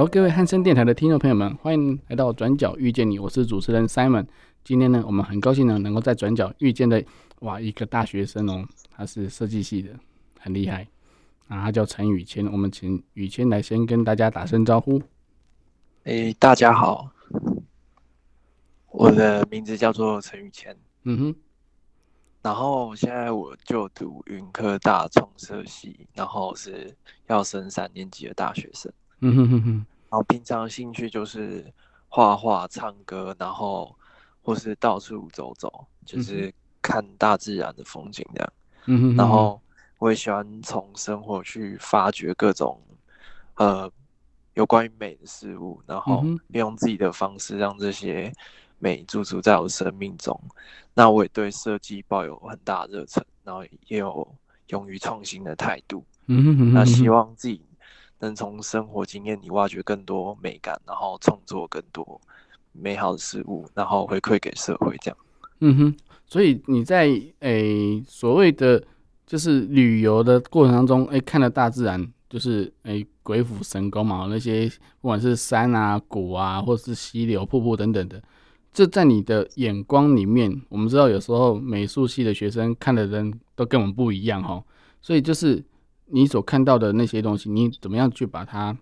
Hello，各位汉森电台的听众朋友们，欢迎来到转角遇见你，我是主持人 Simon。今天呢，我们很高兴呢，能够在转角遇见的哇一个大学生哦，他是设计系的，很厉害。啊，他叫陈宇谦，我们请宇谦来先跟大家打声招呼。哎、欸，大家好，我的名字叫做陈宇谦。嗯哼，然后现在我就读云科大创设系，然后是要升三年级的大学生。嗯哼哼哼，然后平常兴趣就是画画、唱歌，然后或是到处走走，就是看大自然的风景这样。嗯哼，然后。我也喜欢从生活去发掘各种，呃，有关于美的事物，然后利用自己的方式让这些美驻足在我的生命中。那我也对设计抱有很大热忱，然后也有勇于创新的态度。嗯哼哼，那希望自己能从生活经验里挖掘更多美感，然后创作更多美好的事物，然后回馈给社会。这样。嗯哼，所以你在诶、所谓的。就是旅游的过程当中，诶、看了大自然，就是诶、鬼斧神工嘛，那些不管是山啊、谷啊，或是溪流、瀑布等等的，这在你的眼光里面，我们知道有时候美术系的学生看的人都跟我们不一样哈，所以就是你所看到的那些东西，你怎么样去把它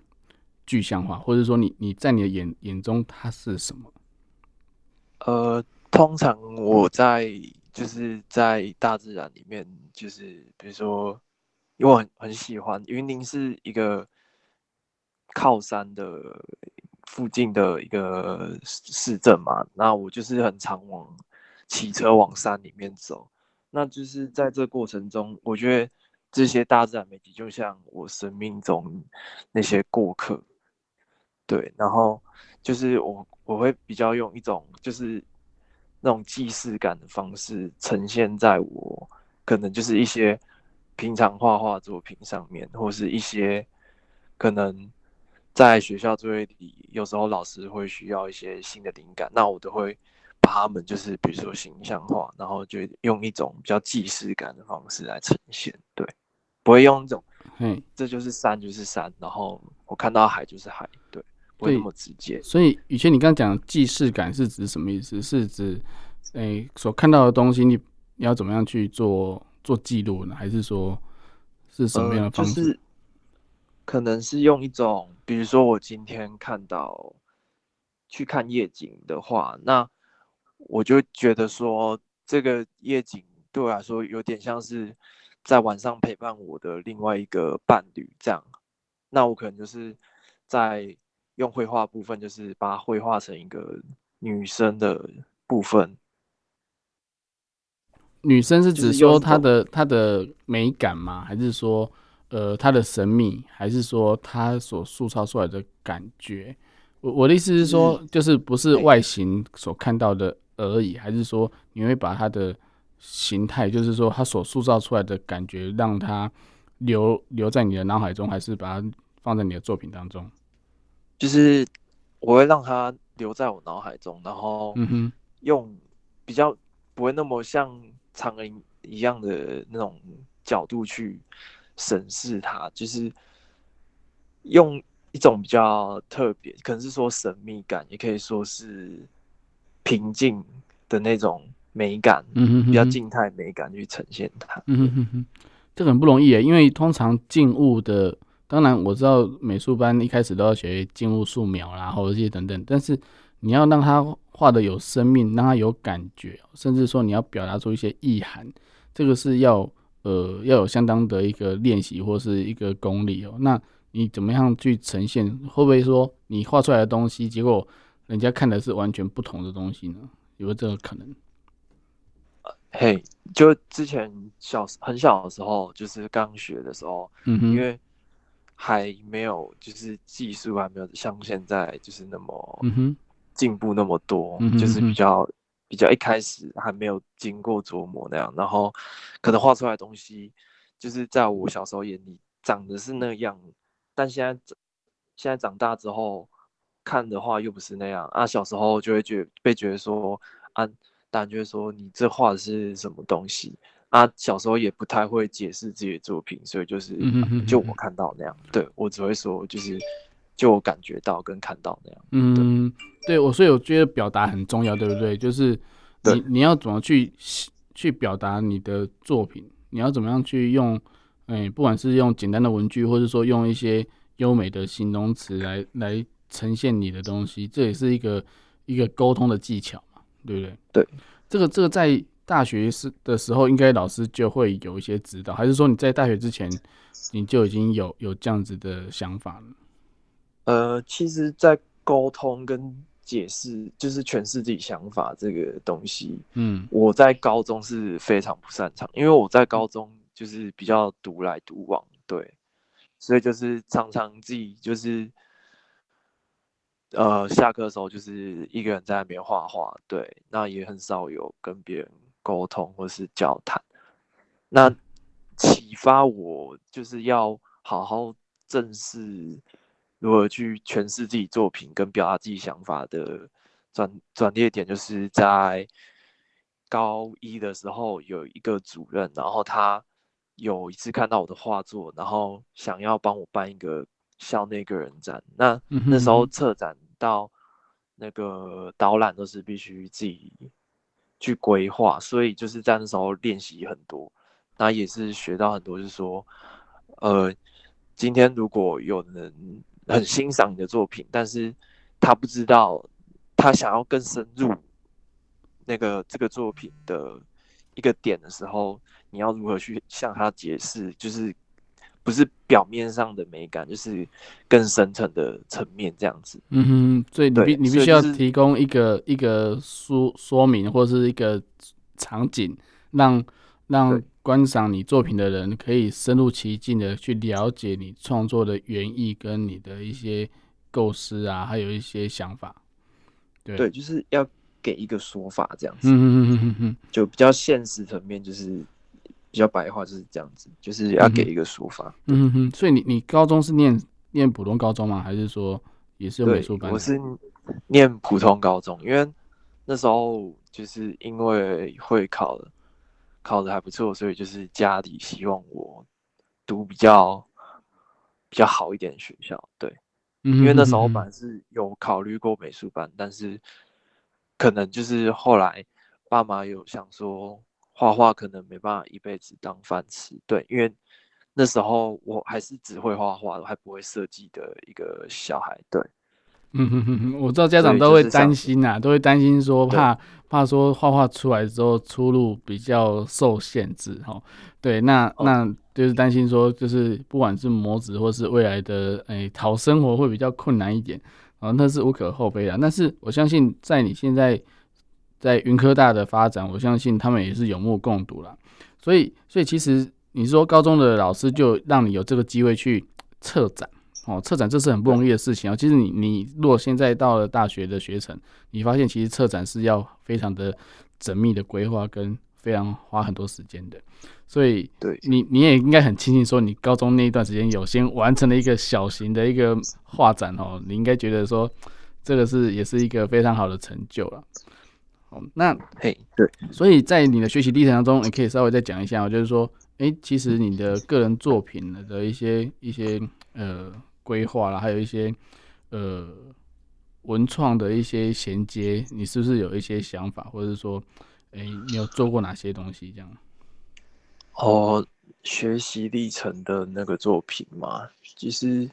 具象化，或者说你你在你的眼眼中它是什么？呃，通常我在。就是在大自然里面，就是比如说，因为我很很喜欢云林是一个靠山的附近的一个市镇嘛，那我就是很常往骑车往山里面走，那就是在这过程中，我觉得这些大自然美景就像我生命中那些过客，对，然后就是我我会比较用一种就是。那种既视感的方式呈现在我可能就是一些平常画画作品上面，或是一些可能在学校作业里，有时候老师会需要一些新的灵感，那我都会把他们就是比如说形象化，然后就用一种比较既视感的方式来呈现，对，不会用一种，嗯，这就是山就是山，然后我看到海就是海，对。不会那么直接，所以宇谦，你刚刚讲既视感是指什么意思？是指诶、欸、所看到的东西你，你你要怎么样去做做记录呢？还是说是什么样的方式？呃就是、可能是用一种，比如说我今天看到去看夜景的话，那我就觉得说这个夜景对我来说有点像是在晚上陪伴我的另外一个伴侣这样。那我可能就是在。用绘画部分，就是把它绘画成一个女生的部分。女生是指说她的她的美感吗？还是说呃她的神秘？还是说她所塑造出来的感觉？我我的意思是说，就是不是外形所看到的而已，还是说你会把它的形态，就是说它所塑造出来的感觉，让它留留在你的脑海中，还是把它放在你的作品当中？就是我会让它留在我脑海中，然后用比较不会那么像苍蝇一样的那种角度去审视它，就是用一种比较特别，可能是说神秘感，也可以说是平静的那种美感，嗯，比较静态美感去呈现它。嗯哼哼哼，这个很不容易诶，因为通常静物的。当然我知道美术班一开始都要学静物素描啦，或者这些等等，但是你要让它画的有生命，让它有感觉，甚至说你要表达出一些意涵，这个是要呃要有相当的一个练习或是一个功力哦。那你怎么样去呈现？会不会说你画出来的东西，结果人家看的是完全不同的东西呢？有没有这个可能？嘿，hey, 就之前小很小的时候，就是刚学的时候，嗯哼，因为。还没有，就是技术还没有像现在就是那么嗯哼进步那么多，就是比较比较一开始还没有经过琢磨那样，然后可能画出来的东西就是在我小时候眼里长得是那样，但现在现在长大之后看的话又不是那样啊，小时候就会觉被觉得说啊，大人就会说你这画的是什么东西。啊，小时候也不太会解释自己的作品，所以就是就我看到那样，对我只会说就是就我感觉到跟看到那样。嗯，对我，所以我觉得表达很重要，对不对？就是你你要怎么去去表达你的作品，你要怎么样去用，哎，不管是用简单的文具，或者说用一些优美的形容词来来呈现你的东西，这也是一个一个沟通的技巧嘛，对不对？对，这个这个在。大学是的时候，应该老师就会有一些指导，还是说你在大学之前你就已经有有这样子的想法了？呃，其实，在沟通跟解释，就是诠释自己想法这个东西，嗯，我在高中是非常不擅长，因为我在高中就是比较独来独往，对，所以就是常常自己就是，呃，下课的时候就是一个人在那边画画，对，那也很少有跟别人。沟通或是交谈，那启发我就是要好好正视如何去诠释自己作品跟表达自己想法的转转捩点，就是在高一的时候有一个主任，然后他有一次看到我的画作，然后想要帮我办一个校内个人展。那那时候策展到那个导览都是必须自己。去规划，所以就是在那时候练习很多，那也是学到很多，就是说，呃，今天如果有人很欣赏你的作品，但是他不知道他想要更深入那个这个作品的一个点的时候，你要如何去向他解释，就是。不是表面上的美感，就是更深层的层面这样子。嗯哼，所以你必你必须要提供一个、就是、一个说说明或是一个场景，让让观赏你作品的人可以深入其境的去了解你创作的原意跟你的一些构思啊，还有一些想法。对对，就是要给一个说法这样子。就比较现实层面就是。比较白话就是这样子，就是要给一个说法。嗯哼，所以你你高中是念念普通高中吗？还是说也是有美术班？我是念普通高中，因为那时候就是因为会考的，考的还不错，所以就是家里希望我读比较比较好一点的学校。对，因为那时候本来是有考虑过美术班，但是可能就是后来爸妈有想说。画画可能没办法一辈子当饭吃，对，因为那时候我还是只会画画，还不会设计的一个小孩，对。嗯哼哼哼，我知道家长都会担心呐，都会担心说怕怕说画画出来之后出路比较受限制哈。对，那、哦、那就是担心说，就是不管是模子或是未来的诶讨生活会比较困难一点啊，那是无可厚非的。但是我相信在你现在。在云科大的发展，我相信他们也是有目共睹了。所以，所以其实你说高中的老师就让你有这个机会去策展哦，策展这是很不容易的事情哦。其实你你如果现在到了大学的学程，你发现其实策展是要非常的缜密的规划跟非常花很多时间的。所以，对你你也应该很庆幸说，你高中那一段时间有先完成了一个小型的一个画展哦，你应该觉得说这个是也是一个非常好的成就了。哦，那嘿，对，所以在你的学习历程当中，你可以稍微再讲一下，就是说，哎、欸，其实你的个人作品的一些一些呃规划啦，还有一些呃文创的一些衔接，你是不是有一些想法，或者是说，哎、欸，你有做过哪些东西这样？哦，学习历程的那个作品嘛，其实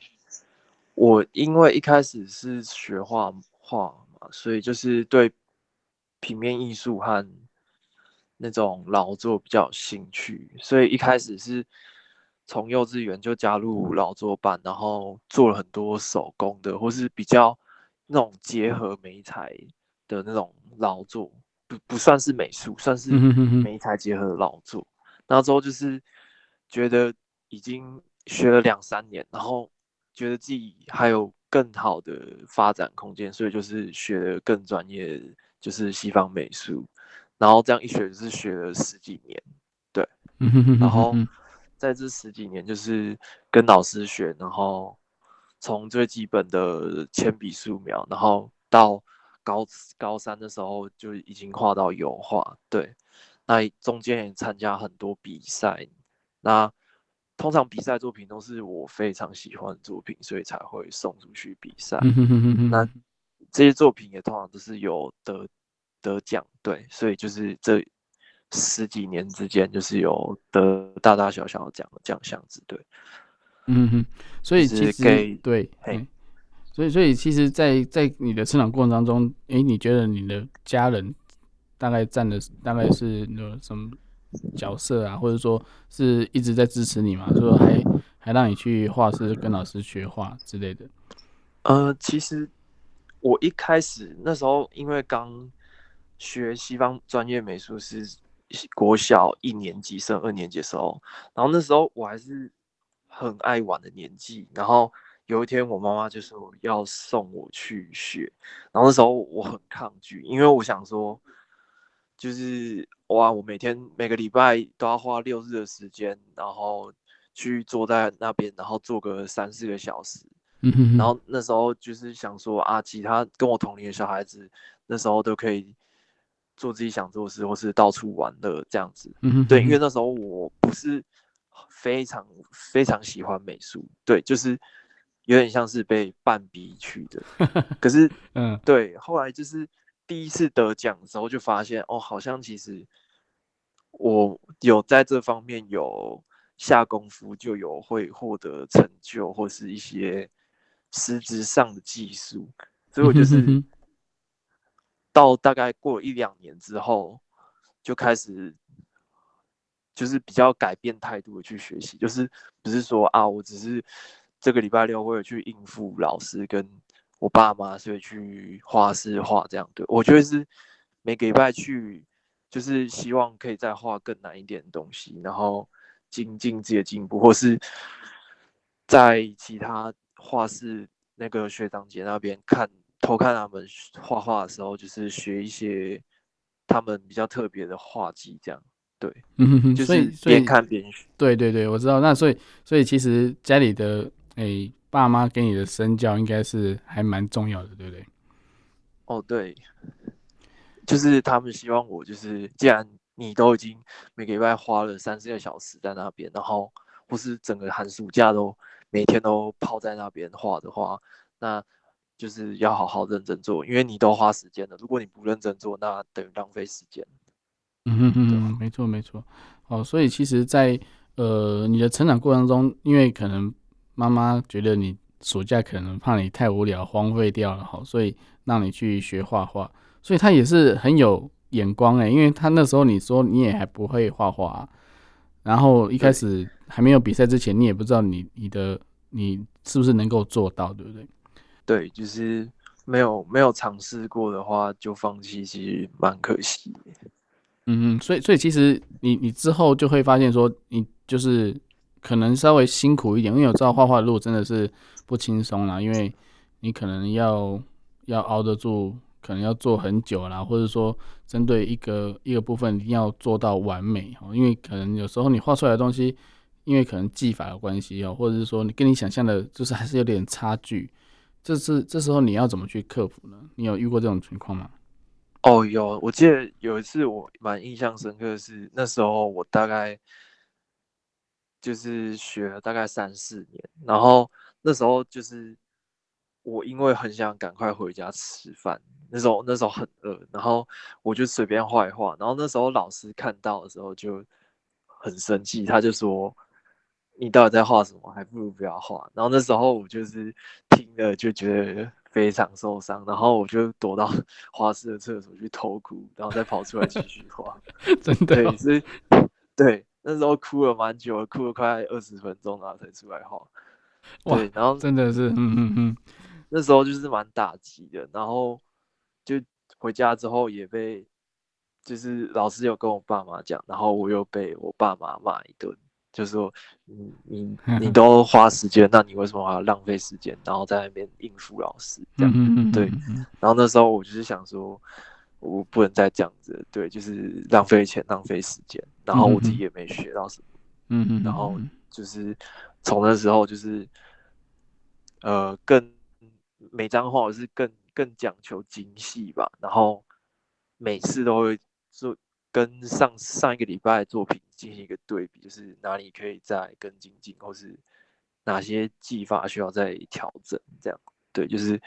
我因为一开始是学画画嘛，所以就是对。平面艺术和那种劳作比较有兴趣，所以一开始是从幼稚园就加入劳作班，然后做了很多手工的，或是比较那种结合美材的那种劳作，不不算是美术，算是美材结合的劳作。然后之后就是觉得已经学了两三年，然后觉得自己还有更好的发展空间，所以就是学了更专业，就是西方美术。然后这样一学就是学了十几年，对，然后在这十几年就是跟老师学，然后从最基本的铅笔素描，然后到高高三的时候就已经画到油画，对，那中间也参加很多比赛，那通常比赛作品都是我非常喜欢的作品，所以才会送出去比赛，那这些作品也通常都是有得。得奖对，所以就是这十几年之间，就是有得大大小小的奖奖项子对，嗯哼，所以其实给对，嘿，所以所以其实在，在在你的成长过程当中，哎、欸，你觉得你的家人大概占的大概是有什么角色啊，或者说是一直在支持你嘛？说还还让你去画室跟老师学画之类的？呃，其实我一开始那时候因为刚。学西方专业美术是国小一年级升二年级时候，然后那时候我还是很爱玩的年纪，然后有一天我妈妈就说要送我去学，然后那时候我很抗拒，因为我想说，就是哇，我每天每个礼拜都要花六日的时间，然后去坐在那边，然后坐个三四个小时，然后那时候就是想说啊，其他跟我同龄的小孩子那时候都可以。做自己想做的事，或是到处玩乐这样子。嗯哼，对，因为那时候我不是非常非常喜欢美术，对，就是有点像是被半逼去的。可是，嗯，对，后来就是第一次得奖的时候，就发现哦，好像其实我有在这方面有下功夫，就有会获得成就，或是一些实质上的技术，所以我就是。到大概过了一两年之后，就开始就是比较改变态度的去学习，就是不是说啊，我只是这个礼拜六会去应付老师跟我爸妈，所以去画室画这样。对，我觉得是每个礼拜去，就是希望可以再画更难一点的东西，然后精进自己的进步，或是在其他画室那个学长姐那边看。偷看他们画画的时候，就是学一些他们比较特别的画技，这样对，嗯哼哼，就是边看边学。对对对，我知道。那所以所以其实家里的诶、欸、爸妈给你的身教应该是还蛮重要的，对不对？哦，对，就是他们希望我就是，既然你都已经每个礼拜花了三四个小时在那边，然后或是整个寒暑假都每天都泡在那边画的话，那。就是要好好认真做，因为你都花时间了。如果你不认真做，那等于浪费时间。嗯哼哼，没错没错。哦，所以其实在，在呃你的成长过程中，因为可能妈妈觉得你暑假可能怕你太无聊荒废掉了，好，所以让你去学画画。所以他也是很有眼光诶，因为他那时候你说你也还不会画画，然后一开始还没有比赛之前，你也不知道你你的你是不是能够做到，对不对？对，就是没有没有尝试过的话就放弃，其实蛮可惜。嗯嗯，所以所以其实你你之后就会发现说，你就是可能稍微辛苦一点，因为我知道画画的路真的是不轻松啦，因为你可能要要熬得住，可能要做很久啦，或者说针对一个一个部分一定要做到完美哦，因为可能有时候你画出来的东西，因为可能技法的关系哦，或者是说你跟你想象的，就是还是有点差距。这是这时候你要怎么去克服呢？你有遇过这种情况吗？哦，有，我记得有一次我蛮印象深刻的是，那时候我大概就是学了大概三四年，然后那时候就是我因为很想赶快回家吃饭，那时候那时候很饿，然后我就随便画一画，然后那时候老师看到的时候就很生气，他就说。你到底在画什么？还不如不要画。然后那时候我就是听了就觉得非常受伤，然后我就躲到 画室的厕所去偷哭，然后再跑出来继续画。真的、哦？对，那时候哭了蛮久，哭了快二十分钟，然后才出来画。对，然后真的是，嗯嗯嗯，那时候就是蛮打击的。然后就回家之后也被，就是老师有跟我爸妈讲，然后我又被我爸妈骂一顿。就是说你你 你都花时间，那你为什么还要浪费时间，然后在那边应付老师这样？对。然后那时候我就是想说，我不能再这样子，对，就是浪费钱，浪费时间，然后我自己也没学到什么。嗯嗯。然后就是从那时候就是，呃，更每张画我是更更讲求精细吧，然后每次都会做。跟上上一个礼拜的作品进行一个对比，就是哪里可以再更精进，或是哪些技法需要再调整，这样对，就是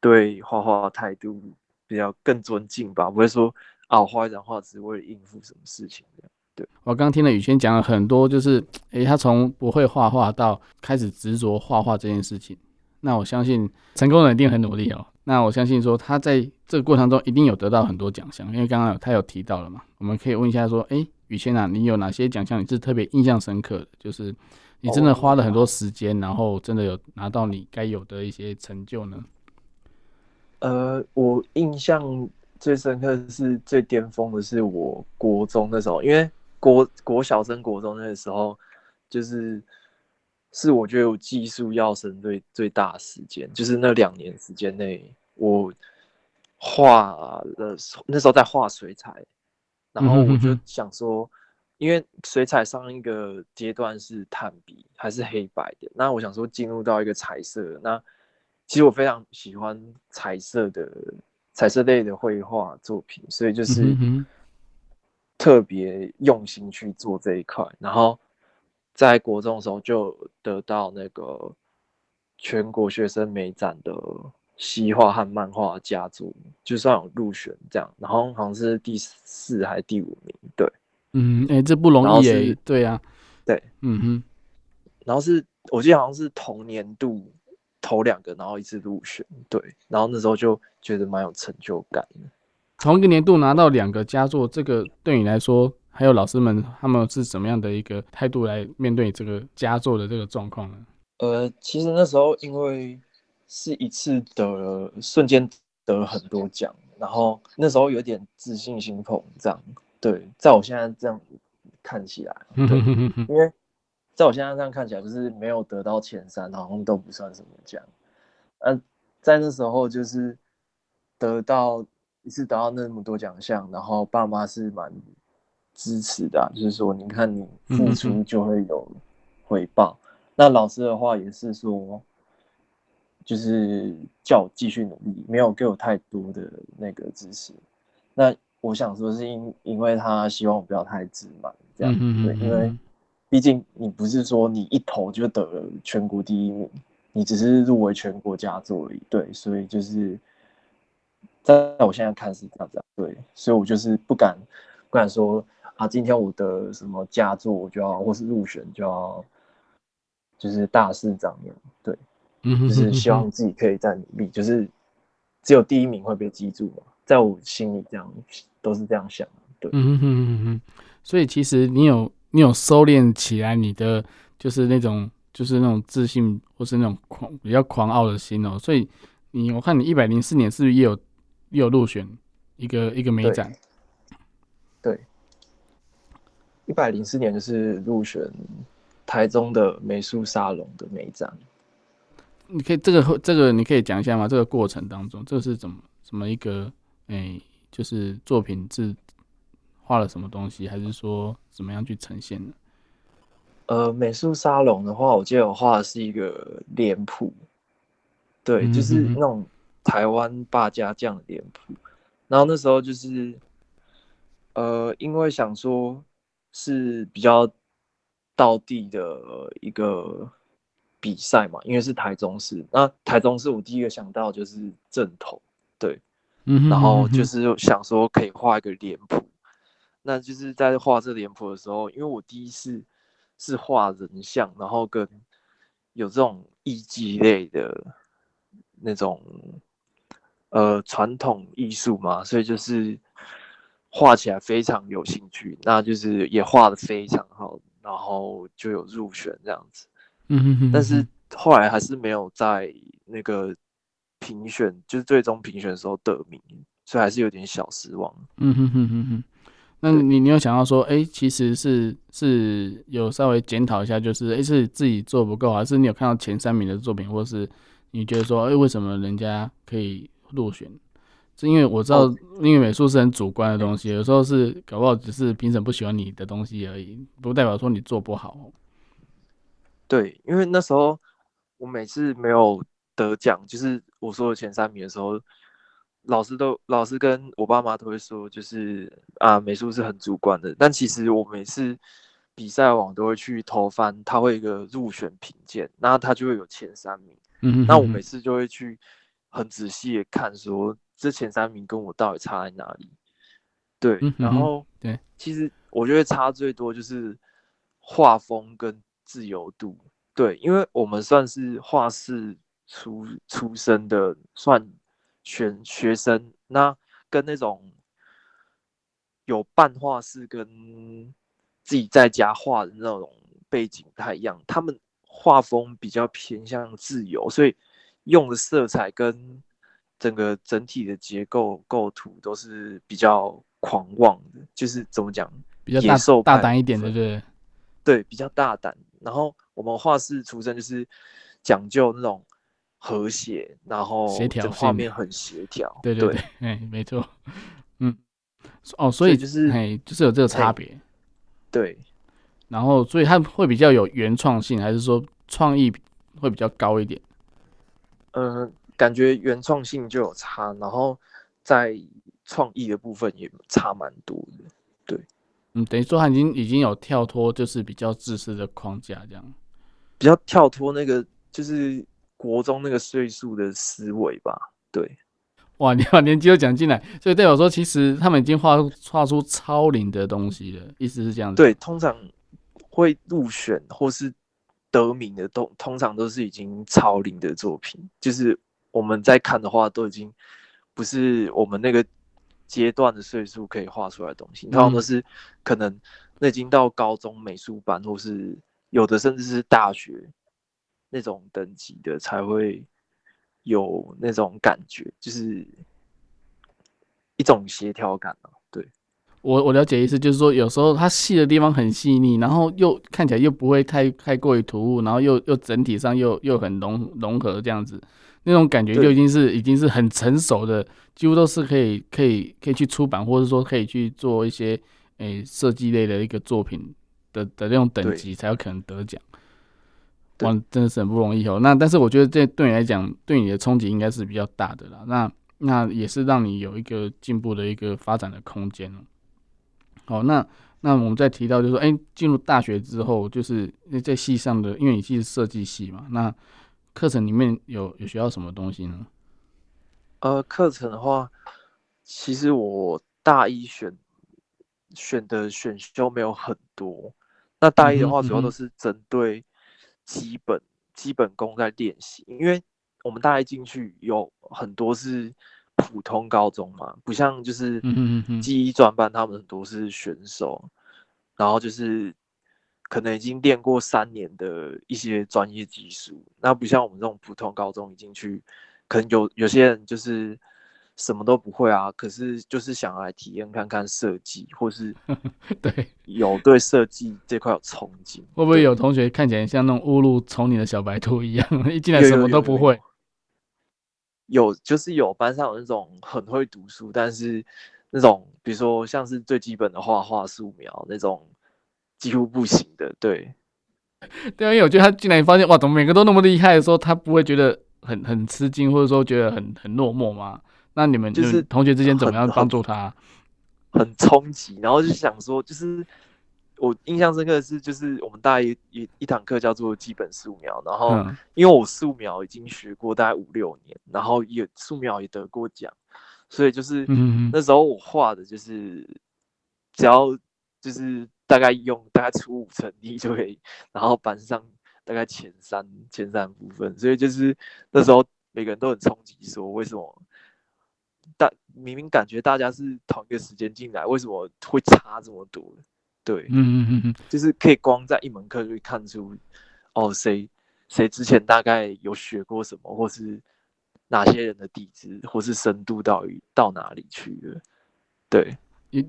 对画画态度比较更尊敬吧，不会说啊，我画一张画只是为了应付什么事情这样。对，我刚听了宇轩讲了很多，就是诶、他从不会画画到开始执着画画这件事情，那我相信成功人一定很努力哦。那我相信说他在这个过程中一定有得到很多奖项，因为刚刚有他有提到了嘛，我们可以问一下说，哎、欸，宇轩啊，你有哪些奖项你是特别印象深刻的？就是你真的花了很多时间，然后真的有拿到你该有的一些成就呢？呃，我印象最深刻的是最巅峰的是我国中那时候，因为国国小升国中那个时候就是。是我觉得我技术要升最最大的时间，就是那两年时间内，我画了那时候在画水彩，然后我就想说，因为水彩上一个阶段是炭笔还是黑白的，那我想说进入到一个彩色，那其实我非常喜欢彩色的彩色类的绘画作品，所以就是特别用心去做这一块，然后。在国中的时候就得到那个全国学生美展的西画和漫画佳作，就算有入选这样，然后好像是第四还是第五名，对，嗯，哎、欸，这不容易耶，对呀、啊，对，嗯哼，然后是我记得好像是同年度头两个，然后一次入选，对，然后那时候就觉得蛮有成就感的，同一个年度拿到两个佳作，这个对你来说？还有老师们，他们是怎么样的一个态度来面对这个佳作的这个状况呢？呃，其实那时候因为是一次得了，瞬间得了很多奖，然后那时候有点自信心膨胀。对，在我现在这样看起来，对，因为在我现在这样看起来，就是没有得到前三，好像都不算什么奖。呃，在那时候就是得到一次得到那么多奖项，然后爸妈是蛮。支持的、啊，就是说，你看你付出就会有回报。嗯、那老师的话也是说，就是叫我继续努力，没有给我太多的那个支持。那我想说是因因为他希望我不要太自满，这样、对，因为毕竟你不是说你一投就得了全国第一名，你只是入围全国佳作而已。对，所以就是在我现在看是这样子，对，所以我就是不敢不敢说。啊，今天我的什么佳作，我就要或是入选就要，就是大事张扬，对，嗯哼，就是希望自己可以再努力，就是只有第一名会被记住嘛，在我心里这样都是这样想，对，嗯哼哼哼，所以其实你有你有收敛起来你的就是那种就是那种自信或是那种狂比较狂傲的心哦，所以你我看你一百零四年是不是也有也有入选一个一个美展？对。对一百零四年就是入选台中的美术沙龙的美展，你可以这个这个你可以讲一下吗？这个过程当中，这是怎么怎么一个哎、欸，就是作品是画了什么东西，还是说怎么样去呈现呢？呃，美术沙龙的话，我记得我画的是一个脸谱，对，就是那种台湾八家将的脸谱。然后那时候就是呃，因为想说。是比较道地的一个比赛嘛，因为是台中市。那台中市我第一个想到就是正统，对，嗯然后就是想说可以画一个脸谱。那就是在画这脸谱的时候，因为我第一次是画人像，然后跟有这种艺伎类的那种呃传统艺术嘛，所以就是。画起来非常有兴趣，那就是也画得非常好，然后就有入选这样子。嗯哼哼。但是后来还是没有在那个评选，就是最终评选的时候得名，所以还是有点小失望。嗯哼哼哼哼。那你你有想到说，哎、欸，其实是是有稍微检讨一下，就是哎、欸，是自己做不够，还是你有看到前三名的作品，或是你觉得说，哎、欸，为什么人家可以入选？是因为我知道，因为美术是很主观的东西，有时候是搞不好只是评审不喜欢你的东西而已，不代表说你做不好。对，因为那时候我每次没有得奖，就是我说的前三名的时候。老师都老师跟我爸妈都会说，就是啊，美术是很主观的。但其实我每次比赛网都会去投翻，他会有一个入选评鉴，那他就会有前三名。嗯哼哼，那我每次就会去很仔细的看，说这前三名跟我到底差在哪里？对，嗯、然后对，其实我觉得差最多就是画风跟自由度。对，因为我们算是画室出出身的，算。选学生，那跟那种有办画室跟自己在家画的那种背景不太一样，他们画风比较偏向自由，所以用的色彩跟整个整体的结构构图都是比较狂妄的，就是怎么讲，比较大大胆一点的，对对，比较大胆。然后我们画室出身就是讲究那种。和谐，然后协调，画面很协调。对对对，哎、欸，没错，嗯，哦，所以就是，哎，就是有这个差别。对，然后所以它会比较有原创性，还是说创意会比较高一点？嗯、呃，感觉原创性就有差，然后在创意的部分也差蛮多的。对，嗯，等于说他已经已经有跳脱，就是比较自私的框架，这样，比较跳脱那个就是。国中那个岁数的思维吧，对，哇，你把年纪又讲进来，所以代表说，其实他们已经画画出超龄的东西了，意思是这样子。对，通常会入选或是得名的，都通常都是已经超龄的作品，就是我们在看的话，都已经不是我们那个阶段的岁数可以画出来的东西，通常都是可能那已经到高中美术班，或是有的甚至是大学。那种等级的才会有那种感觉，就是一种协调感啊。对，我我了解意思，就是说有时候它细的地方很细腻，然后又看起来又不会太太过于突兀，然后又又整体上又又很融融合这样子，那种感觉就已经是已经是很成熟的，几乎都是可以可以可以去出版，或者说可以去做一些诶设计类的一个作品的的那种等级才有可能得奖。哇，真的是很不容易哦。那但是我觉得这对你来讲，对你的冲击应该是比较大的啦。那那也是让你有一个进步的一个发展的空间。好，那那我们再提到就是说，哎，进入大学之后，就是在系上的，因为你是设计系嘛，那课程里面有有学到什么东西呢？呃，课程的话，其实我大一选选的选修没有很多。那大一的话，主要都是针对。基本基本功在练习，因为我们大一进去有很多是普通高中嘛，不像就是嗯嗯嗯技艺专班，他们很多是选手，然后就是可能已经练过三年的一些专业技术，那不像我们这种普通高中已经去，可能有有些人就是。什么都不会啊，可是就是想来体验看看设计，或是 对有对设计这块有憧憬。会不会有同学看起来像那种误入丛林的小白兔一样，一进来什么都不会？有，就是有班上有那种很会读书，但是那种比如说像是最基本的画画素描那种几乎不行的。对，对啊，因为我觉得他进来发现哇，怎么每个都那么厉害的时候，他不会觉得很很吃惊，或者说觉得很很落寞吗？那你们就是同学之间怎么样帮助他？很冲击，然后就想说，就是我印象深刻的是，就是我们大一一一堂课叫做基本素描，然后因为我素描已经学过大概五六年，然后也素描也得过奖，所以就是那时候我画的就是只要就是大概用大概出五成力就可以，然后班上大概前三前三部分，所以就是那时候每个人都很冲击，说为什么？但明明感觉大家是同一个时间进来，为什么会差这么多？对，嗯嗯嗯嗯，就是可以光在一门课就会看出，哦，谁谁之前大概有学过什么，或是哪些人的底子，或是深度到于到哪里去了？对，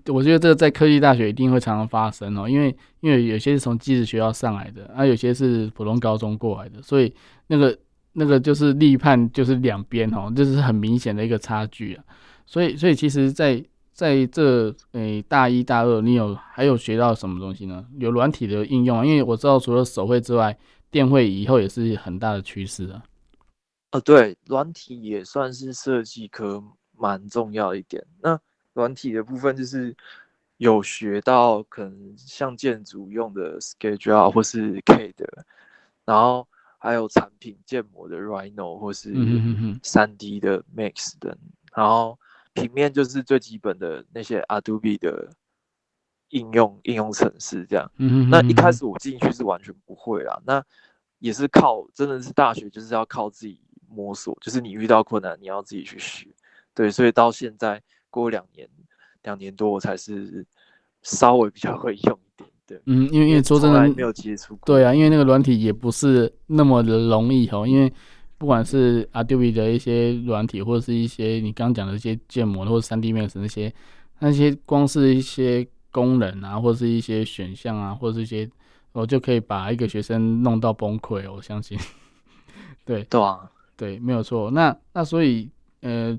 我觉得这个在科技大学一定会常常发生哦，因为因为有些是从技术学校上来的，啊，有些是普通高中过来的，所以那个那个就是立判就是两边哦，就是很明显的一个差距啊。所以所以其实在在这诶、大一大二，你有还有学到什么东西呢？有软体的应用啊，因为我知道除了手绘之外，电绘以后也是很大的趋势啊。呃，对，软体也算是设计科蛮重要一点。那软体的部分就是有学到可能像建筑用的 Schedule 或是 CAD，然后还有产品建模的 Rhino 或是三 D 的 Max 等，然后平面就是最基本的那些 Adobe 的应用应用程式这样。那一开始我进去是完全不会啦，那也是靠真的是大学就是要靠自己摸索，就是你遇到困难你要自己去学。对，所以到现在。过两年，两年多我才是稍微比较 会用一点，对，嗯，因为因为说真的没有接触过，对啊，因为那个软体也不是那么的容易哦，因为不管是 Adobe 的一些软体，或者是一些你刚刚讲的一些建模或者三 D Max 那些，那些光是一些功能啊，或者是一些选项啊，或者是一些，我就可以把一个学生弄到崩溃，我相信，对，对啊，对，没有错，那那所以呃。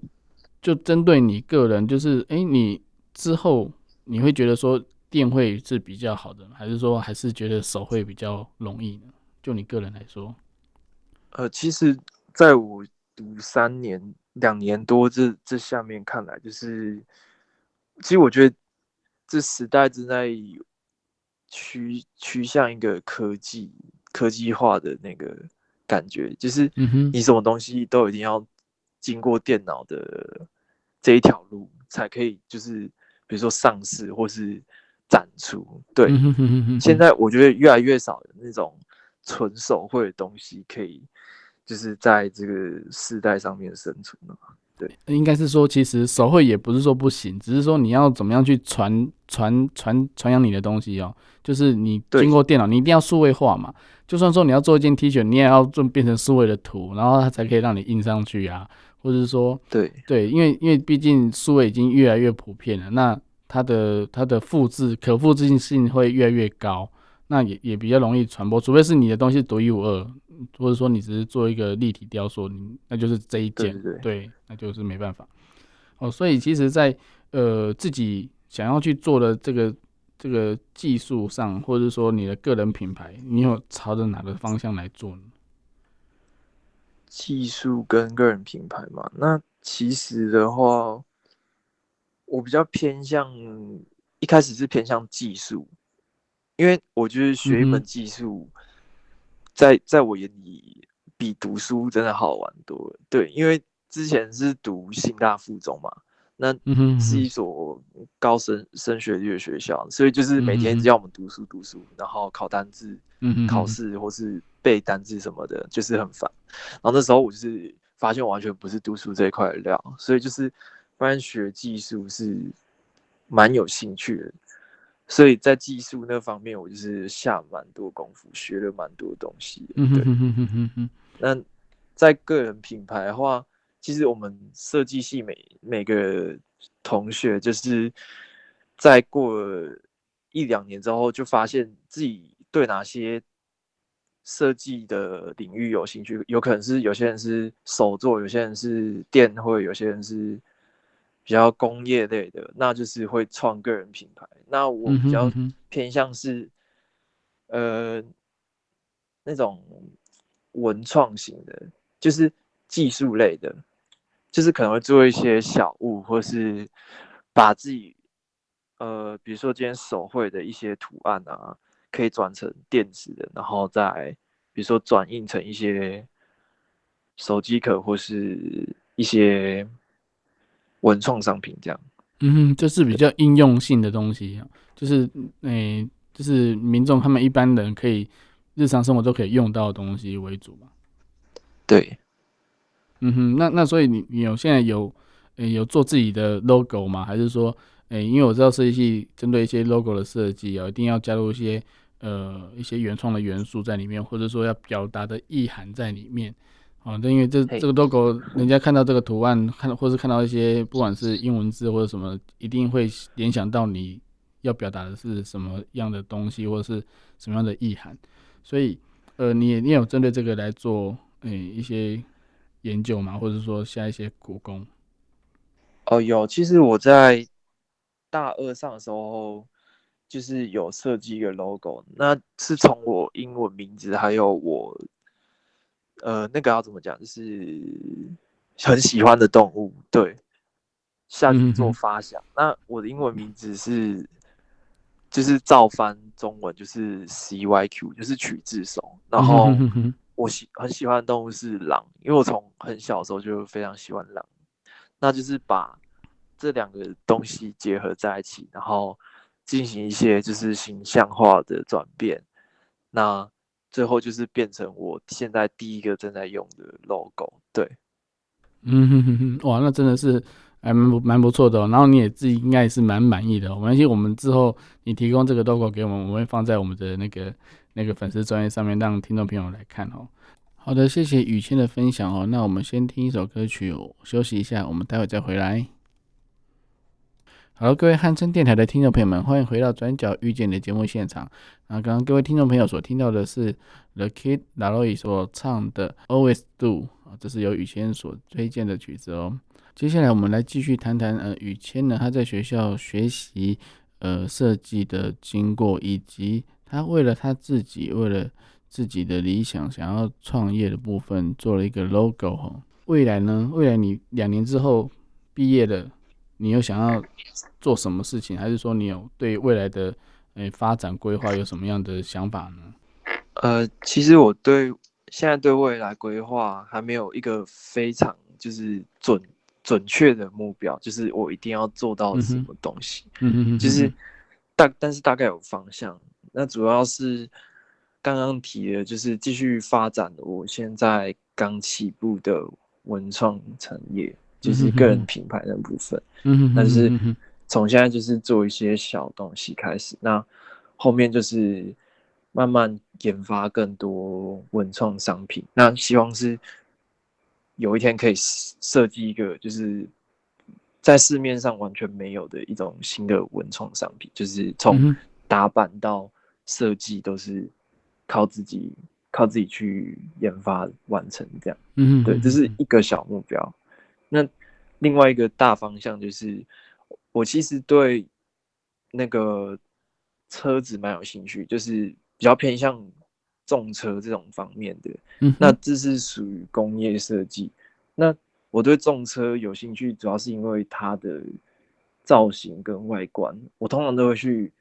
就针对你个人，就是哎、欸，你之后你会觉得说电绘是比较好的，还是说还是觉得手绘比较容易呢？就你个人来说，呃，其实在我读三年、两年多这这下面看来，就是其实我觉得这时代正在趋趋向一个科技科技化的那个感觉，就是你什么东西都一定要。经过电脑的这一条路，才可以就是比如说上市或是展出。对，现在我觉得越来越少的那种纯手绘的东西，可以就是在这个时代上面生存了。对，应该是说，其实手绘也不是说不行，只是说你要怎么样去传传传传扬你的东西哦。就是你经过电脑，你一定要数位化嘛。就算说你要做一件 T 恤，你也要做变成数位的图，然后它才可以让你印上去啊。或者是说，对对，因为因为毕竟数位已经越来越普遍了，那它的它的复制可复制性会越来越高，那也也比较容易传播。除非是你的东西独一无二，或者说你只是做一个立体雕塑，你那就是这一件，对，对，对，对，那就是没办法。哦，所以其实在，在呃自己想要去做的这个这个技术上，或者说你的个人品牌，你有朝着哪个方向来做呢？技术跟个人品牌嘛，那其实的话，我比较偏向一开始是偏向技术，因为我觉得学一门技术，在在我眼里比读书真的好玩多了。对，因为之前是读新大附中嘛，那是一所高升升学率的学校，所以就是每天只要我们读书读书，然后考单字、考试或是。背单词什么的，就是很烦。然后那时候我就是发现，我完全不是读书这一块的料，所以就是发现学技术是蛮有兴趣的。所以在技术那方面，我就是下蛮多功夫，学了蛮多东西。嗯哼哼哼哼。那在个人品牌的话，其实我们设计系每每个同学，就是在过了一两年之后，就发现自己对哪些。设计的领域有兴趣，有可能是有些人是手作，有些人是电绘，有些人是比较工业类的，那就是会创个人品牌。那我比较偏向是，呃，那种文创型的，就是技术类的，就是可能会做一些小物，或是把自己，呃，比如说今天手绘的一些图案啊。可以转成电子的，然后再比如说转印成一些手机壳或是一些文创商品这样。嗯哼，就是比较应用性的东西，就是诶、欸，就是民众他们一般人可以日常生活都可以用到的东西为主嘛。对，嗯哼，那那所以你你有现在有诶、欸、有做自己的 logo 吗？还是说诶、欸，因为我知道设计系针对一些 logo 的设计啊，一定要加入一些。呃，一些原创的元素在里面，或者说要表达的意涵在里面。啊，对，因为这这个 logo，人家看到这个图案，看或是看到一些不管是英文字或者什么，一定会联想到你要表达的是什么样的东西，或者是什么样的意涵。所以，呃，你也你也有针对这个来做，诶，一些研究嘛，或者说下一些苦功。哦，有，其实我在大二上的时候，就是有设计一个 logo，那是从我英文名字还有我。呃，那个要怎么讲？就是很喜欢的动物，对，下去做发想。嗯、那我的英文名字是，就是照翻中文就是 C Y Q，就是取自手。然后我喜很喜欢的动物是狼，因为我从很小的时候就非常喜欢狼。那就是把这两个东西结合在一起，然后进行一些就是形象化的转变。那最后就是变成我现在第一个正在用的 logo，对，嗯哼哼哼，哇，那真的是还蛮蛮不错的哦。然后你也自己应该也是蛮满意的哦。没关系，我们之后你提供这个 logo 给我们，我们会放在我们的那个那个粉丝专业上面，让听众朋友来看哦。好的，谢谢雨谦的分享哦。那我们先听一首歌曲哦，休息一下，我们待会再回来。好，各位汉声电台的听众朋友们，欢迎回到《转角遇见》的节目现场。那刚刚各位听众朋友所听到的是 The Kid LAROI 所唱的《Always Do》啊，这是由宇谦所推荐的曲子哦。接下来我们来继续谈谈呃，宇谦呢，他在学校学习呃设计的经过，以及他为了他自己，为了自己的理想，想要创业的部分，做了一个 logo 哦。未来呢，未来你两年之后毕业了。你又想要做什么事情，还是说你有对未来的诶、欸、发展规划 有什么样的想法呢？呃，其实我对现在对未来规划还没有一个非常就是准准确的目标，就是我一定要做到什么东西。嗯嗯嗯，就是大但是大概有方向。那主要是刚刚提的，就是继续发展我现在刚起步的文创产业。就是个人品牌的部分，嗯，但是从现在就是做一些小东西开始，那后面就是慢慢研发更多文创商品，那希望是有一天可以设计一个就是在市面上完全没有的一种新的文创商品，就是从打版到设计都是靠自己靠自己去研发完成这样，嗯，对，这是一个小目标。那另外一个大方向就是，我其实对那个车子蛮有兴趣，就是比较偏向重车这种方面的。嗯，那这是属于工业设计。那我对重车有兴趣，主要是因为它的造型跟外观。我通常都会去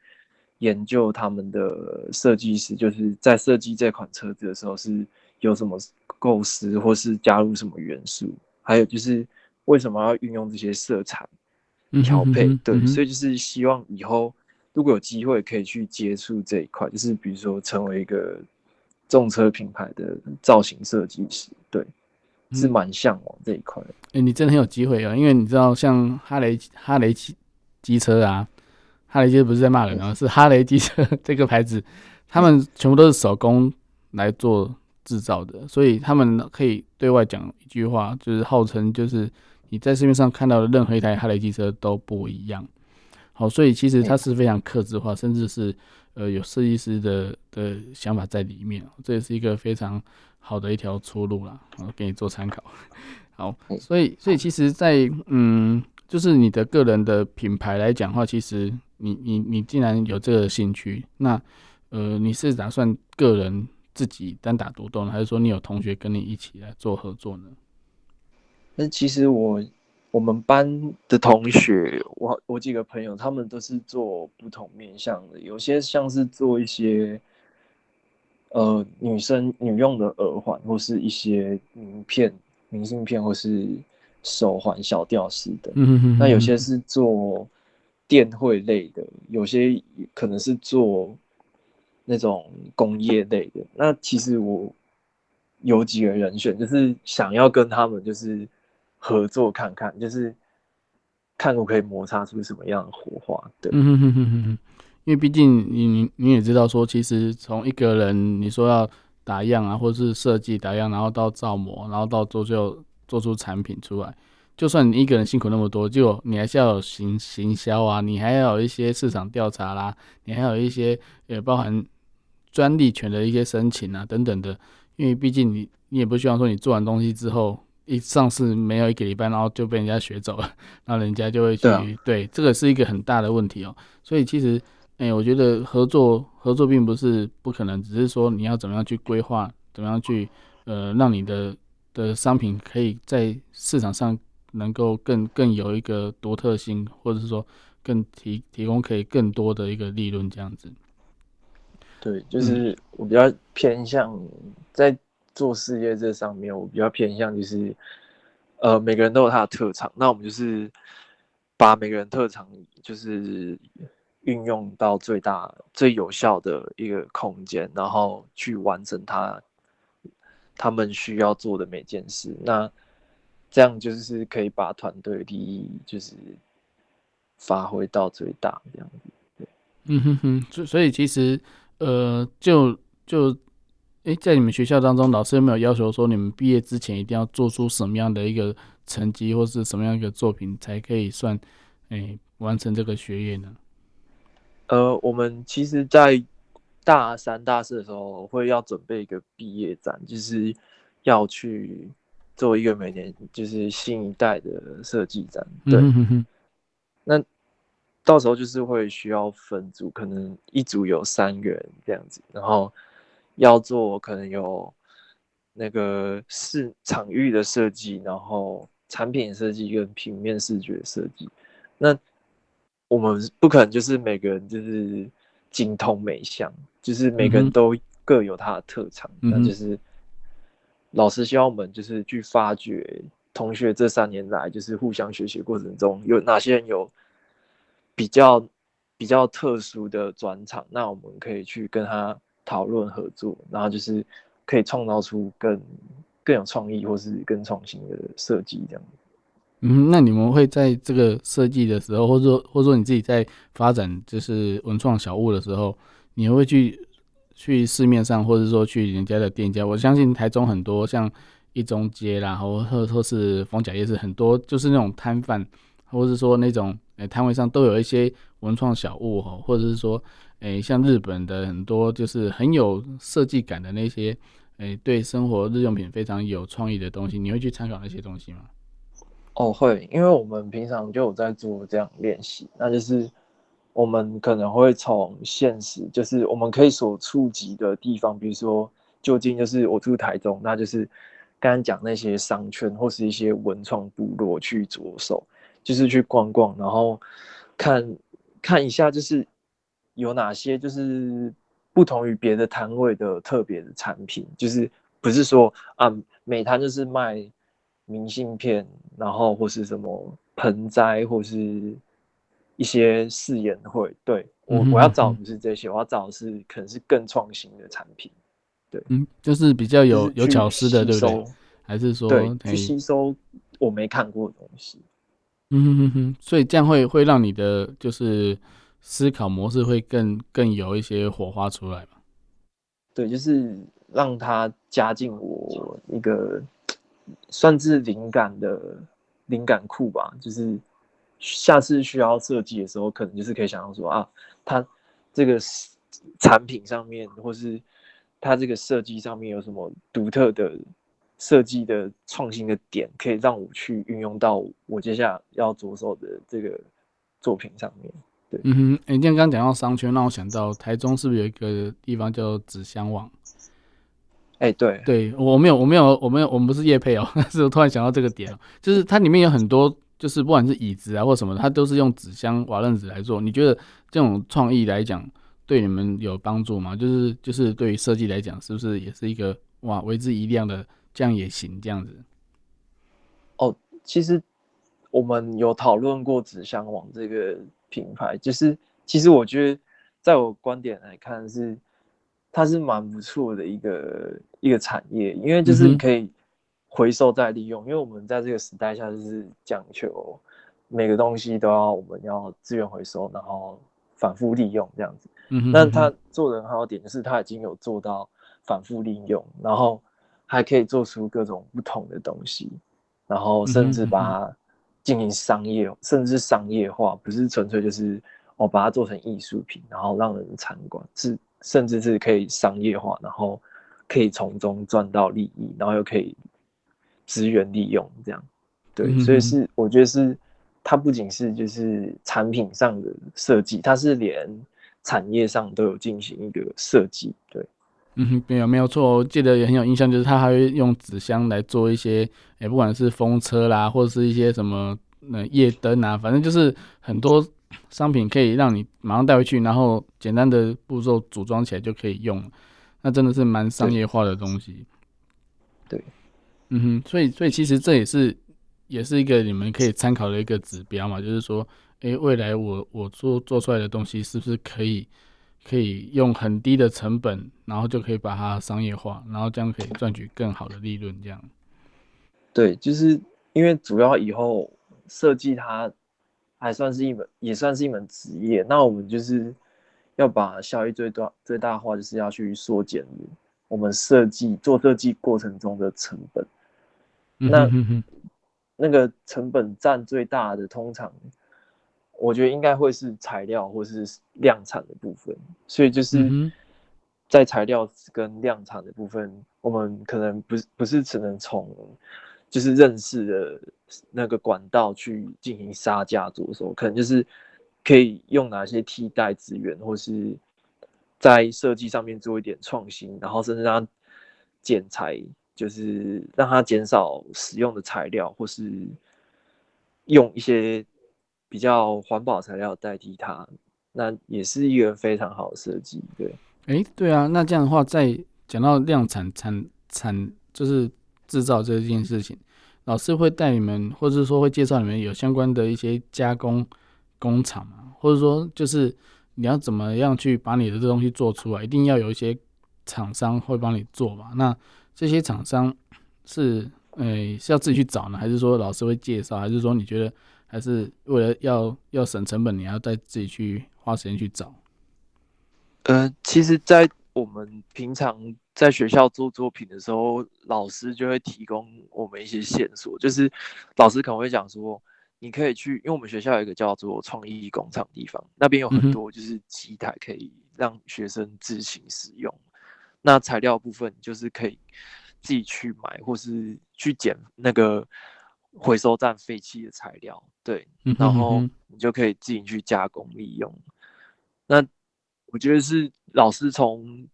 研究他们的设计师，就是在设计这款车子的时候是有什么构思，或是加入什么元素，还有就是。为什么要运用这些色彩调配？嗯、哼哼对，所以就是希望以后如果有机会可以去接触这一块，就是比如说成为一个重车品牌的造型设计师，对，是蛮向往这一块。哎、欸，你真的很有机会啊！因为你知道，像哈雷哈雷机机车啊，哈雷机车不是在骂人啊，是哈雷机车这个牌子，他们全部都是手工来做制造的，所以他们可以对外讲一句话，就是号称就是。你在市面上看到的任何一台哈雷机车都不一样，好，所以其实它是非常克制化，甚至是呃有设计师的的想法在里面，这也是一个非常好的一条出路啦，我给你做参考。好，所以所以其实在，在嗯，就是你的个人的品牌来讲的话，其实你你你既然有这个兴趣，那呃你是打算个人自己单打独斗呢，还是说你有同学跟你一起来做合作呢？那其实我我们班的同学，我我几个朋友，他们都是做不同面向的。有些像是做一些，呃，女生女用的耳环，或是一些名片、明信片，或是手环、小吊饰的。那有些是做电绘类的，有些可能是做那种工业类的。那其实我有几个人选，就是想要跟他们就是。合作看看，就是看我可以摩擦出什么样的火花。对，因为毕竟你你你也知道说，其实从一个人你说要打样啊，或者是设计打样，然后到造模，然后到做就做出产品出来。就算你一个人辛苦那么多，就你还是要有行行销啊，你还要有一些市场调查啦，你还有一些也包含专利权的一些申请啊等等的。因为毕竟你你也不希望说你做完东西之后一上市没有一个礼拜，然后就被人家学走了，然后人家就会去对，啊、对，这个是一个很大的问题哦。所以其实哎、欸，我觉得合作合作并不是不可能，只是说你要怎么样去规划，怎么样去呃让你的的商品可以在市场上。能够更更有一个独特性，或者是说更提提供可以更多的一个利润这样子。对，就是我比较偏向在做事业这上面，我比较偏向就是，呃，每个人都有他的特长，那我们就是把每个人特长就是运用到最大最有效的一个空间，然后去完成他他们需要做的每件事。那这样就是可以把团队利益就是发挥到最大，这样子。对，嗯哼哼，所所以其实呃，就就哎，在你们学校当中，老师有没有要求说你们毕业之前一定要做出什么样的一个成绩，或是什么样一个作品，才可以算哎完成这个学业呢？呃，我们其实，在大三、大四的时候，会要准备一个毕业展，就是要去。做一个每年就是新一代的设计展，对，嗯、哼哼，那到时候就是会需要分组，可能一组有三个人这样子，然后要做可能有那个是场域的设计，然后产品设计跟平面视觉设计。那我们不可能就是每个人就是精通每项，就是每个人都各有他的特长，嗯、那就是。老师希望我们就是去发掘同学这三年来就是互相学习过程中有哪些人有比较比较特殊的专长，那我们可以去跟他讨论合作，然后就是可以创造出更更有创意或是更创新的设计这样。嗯，那你们会在这个设计的时候，或者说或者说你自己在发展就是文创小物的时候，你会去？去市面上，或者说去人家的店家，我相信台中很多像一中街啦，或或或是逢甲夜市，很多就是那种摊贩，或者说那种诶摊位上都有一些文创小物哈，或者是说诶、像日本的很多就是很有设计感的那些诶、对生活日用品非常有创意的东西，你会去参考那些东西吗？哦，会，因为我们平常就有在做这样练习，那就是。我们可能会从现实，就是我们可以所触及的地方，比如说，就近就是我住台中，那就是刚刚讲那些商圈或是一些文创部落去着手，就是去逛逛，然后看看一下，就是有哪些就是不同于别的摊位的特别的产品，就是不是说啊，每摊就是卖明信片，然后或是什么盆栽，或是。一些试验会，对，我我要找的不是这些，我要找的是可能是更创新的产品，对，嗯，就是比较有有巧思的，对不对？还是说对，去吸收我没看过的东西，嗯哼哼哼，所以这样会会让你的就是思考模式会更更有一些火花出来嘛？对，就是让它加进我一个 算是灵感的灵感库吧，就是。下次需要设计的时候，可能就是可以想到说啊，它这个产品上面，或是它这个设计上面有什么独特的设计的创新的点，可以让我去运用到我接下来要着手的这个作品上面。对，嗯哼，你刚刚讲到商圈，让我想到台中是不是有一个地方叫纸箱网？哎、欸，对，对我没有，我没有，我没有，我们不是业配哦，但是我突然想到这个点，就是它里面有很多。就是不管是椅子啊或什么，它都是用纸箱瓦楞纸来做。你觉得这种创意来讲，对你们有帮助吗？就是就是对于设计来讲，是不是也是一个哇为之一亮的？这样也行这样子？哦，其实我们有讨论过纸箱网这个品牌，就是其实我觉得，在我观点来看是，它是蛮不错的一个一个产业，因为就是可以。回收再利用，因为我们在这个时代下就是讲求每个东西都要我们要资源回收，然后反复利用这样子。嗯哼嗯哼。那他做的很好的点就是他已经有做到反复利用，然后还可以做出各种不同的东西，然后甚至把它进行商业，甚至商业化，不是纯粹就是我把它做成艺术品，然后让人参观，是甚至是可以商业化，然后可以从中赚到利益，然后又可以资源利用，这样，对，所以是我觉得是它不仅是就是产品上的设计，它是连产业上都有进行一个设计，对。嗯，没有没有错，我记得也很有印象，就是他还会用纸箱来做一些，也不管是风车啦，或者是一些什么呃夜灯啊，反正就是很多商品可以让你马上带回去，然后简单的步骤组装起来就可以用，那真的是蛮商业化的东西。对，嗯哼，所以所以其实这也是也是一个你们可以参考的一个指标嘛，就是说，哎，未来我我做做出来的东西是不是可以？可以用很低的成本，然后就可以把它商业化，然后这样可以赚取更好的利润。这样，对，就是因为主要以后设计它还算是一门，也算是一门职业。那我们就是要把效益最大最大化，就是要去缩减我们设计做设计过程中的成本。那、那个成本占最大的，通常。我觉得应该会是材料或是量产的部分，所以就是在材料跟量产的部分，我们可能不是不是只能从就是认识的那个管道去进行杀价着手，可能就是可以用哪些替代资源，或是在设计上面做一点创新，然后甚至让它减材，就是让它减少使用的材料，或是用一些。比较环保材料代替它，那也是一个非常好的设计。对，哎、对啊，那这样的话，在讲到量产产产就是制造这件事情，老师会带你们，或者说会介绍你们有相关的一些加工工厂嘛？或者说，就是你要怎么样去把你的这东西做出来，一定要有一些厂商会帮你做嘛？那这些厂商是，诶、欸，是要自己去找呢，还是说老师会介绍，还是说你觉得？还是为了要要省成本，你要再自己去花时间去找。呃，其实，在我们平常在学校做作品的时候，老师就会提供我们一些线索，就是老师可能会讲说，你可以去，因为我们学校有一个叫做创意工厂地方，那边有很多就是机台可以让学生自行使用。嗯、那材料部分就是可以自己去买，或是去捡那个回收站废弃的材料。对，然后你就可以自己去加工利用。那我觉得是老师从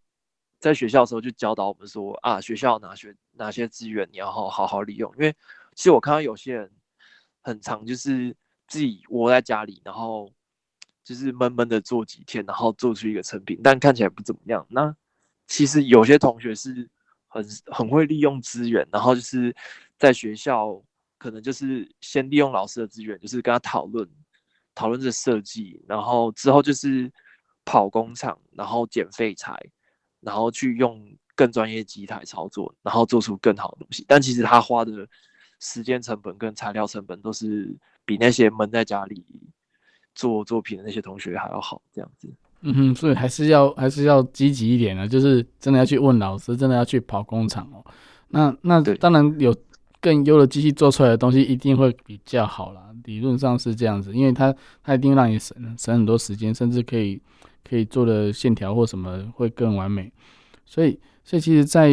在学校的时候就教导我们说啊，学校哪些哪些资源你要好好好利用。因为其实我看到有些人很常就是自己窝在家里，然后就是闷闷的做几天，然后做出一个成品，但看起来不怎么样。那其实有些同学是很很会利用资源，然后就是在学校。可能就是先利用老师的资源，就是跟他讨论讨论这设计，然后之后就是跑工厂，然后捡废材，然后去用更专业机台操作，然后做出更好的东西。但其实他花的时间成本跟材料成本都是比那些闷在家里做作品的那些同学还要好，这样子。嗯哼，所以还是要还是要积极一点的，就是真的要去问老师，真的要去跑工厂哦。那那当然有。更优的机器做出来的东西一定会比较好啦，理论上是这样子，因为它它一定让你省省很多时间，甚至可以可以做的线条或什么会更完美。所以所以其实在，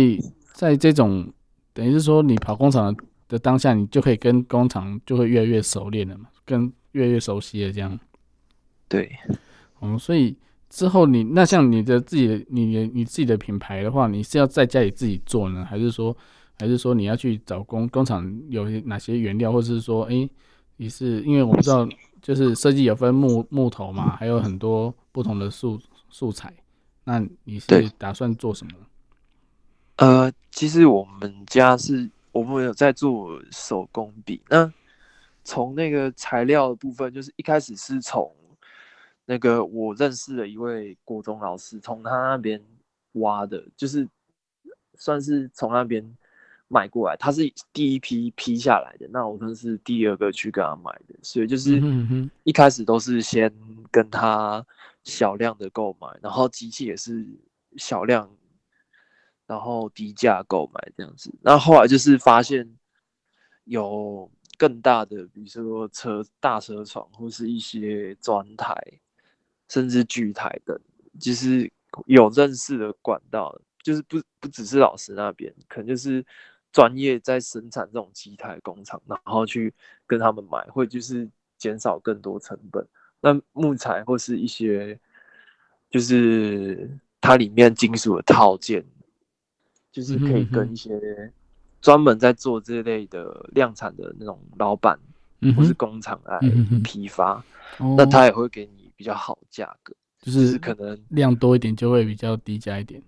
在在这种等于是说你跑工厂的当下，你就可以跟工厂就会越来越熟练了嘛，跟越来越熟悉了这样。对，嗯，所以之后你那像你的自己的你的你自己的品牌的话，你是要在家里自己做呢，还是说？还是说你要去找工工厂有哪些原料，或者是说，哎、欸，你是因为我不知道，就是设计有分木木头嘛，还有很多不同的素素材。那你是打算做什么？呃，其实我们家是我们有在做手工笔。那从那个材料的部分，就是一开始是从那个我认识的一位国中老师，从他那边挖的，就是算是从那边。买过来，他是第一批批下来的，那我算是第二个去跟他买的，所以就是一开始都是先跟他小量的购买，然后机器也是小量，然后低价购买这样子。那后来就是发现有更大的，比如说车大车床或是一些砖台，甚至锯台等，就是有认识的管道，就是不不只是老师那边，可能就是专业在生产这种机台工厂，然后去跟他们买，会就是减少更多成本。那木材或是一些，就是它里面金属的套件，就是可以跟一些专门在做这类的量产的那种老板或是工厂来批发，那他也会给你比较好价格，就是可能量多一点就会比较低价一点。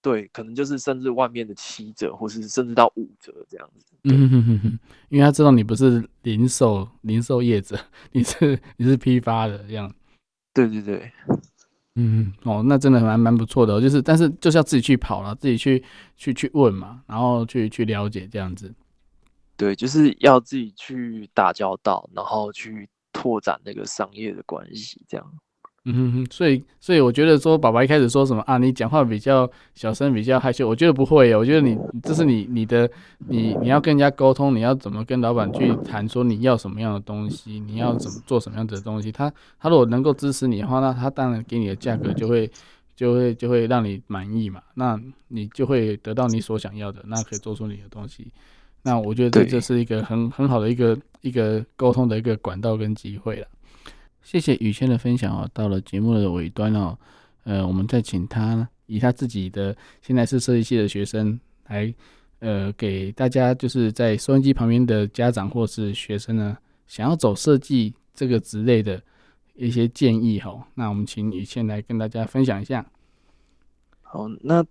对，可能就是甚至外面的七折，或是甚至到五折这样子。嗯哼哼哼，因为他知道你不是零售零售业者，你是你是批发的这样。对对对，嗯哦，那真的蛮蛮不错的，就是但是就是要自己去跑了，自己去去去问嘛，然后去去了解这样子。对，就是要自己去打交道，然后去拓展那个商业的关系，这样。嗯哼哼，所以所以我觉得说，爸爸一开始说什么啊，你讲话比较小声，比较害羞，我觉得不会，我觉得你这是你你的你你要跟人家沟通，你要怎么跟老板去谈，说你要什么样的东西，你要怎么做什么样子的东西，他他如果能够支持你的话，那他当然给你的价格就会就会就会让你满意嘛，那你就会得到你所想要的，那可以做出你的东西。那我觉得这这是一个很很好的一个一个沟通的一个管道跟机会了。谢谢宇谦的分享哦，到了节目的尾端哦，呃，我们再请他以他自己的现在是设计系的学生来，呃，给大家就是在收音机旁边的家长或是学生呢，想要走设计这个职类的一些建议哈。那我们请宇谦来跟大家分享一下。好，那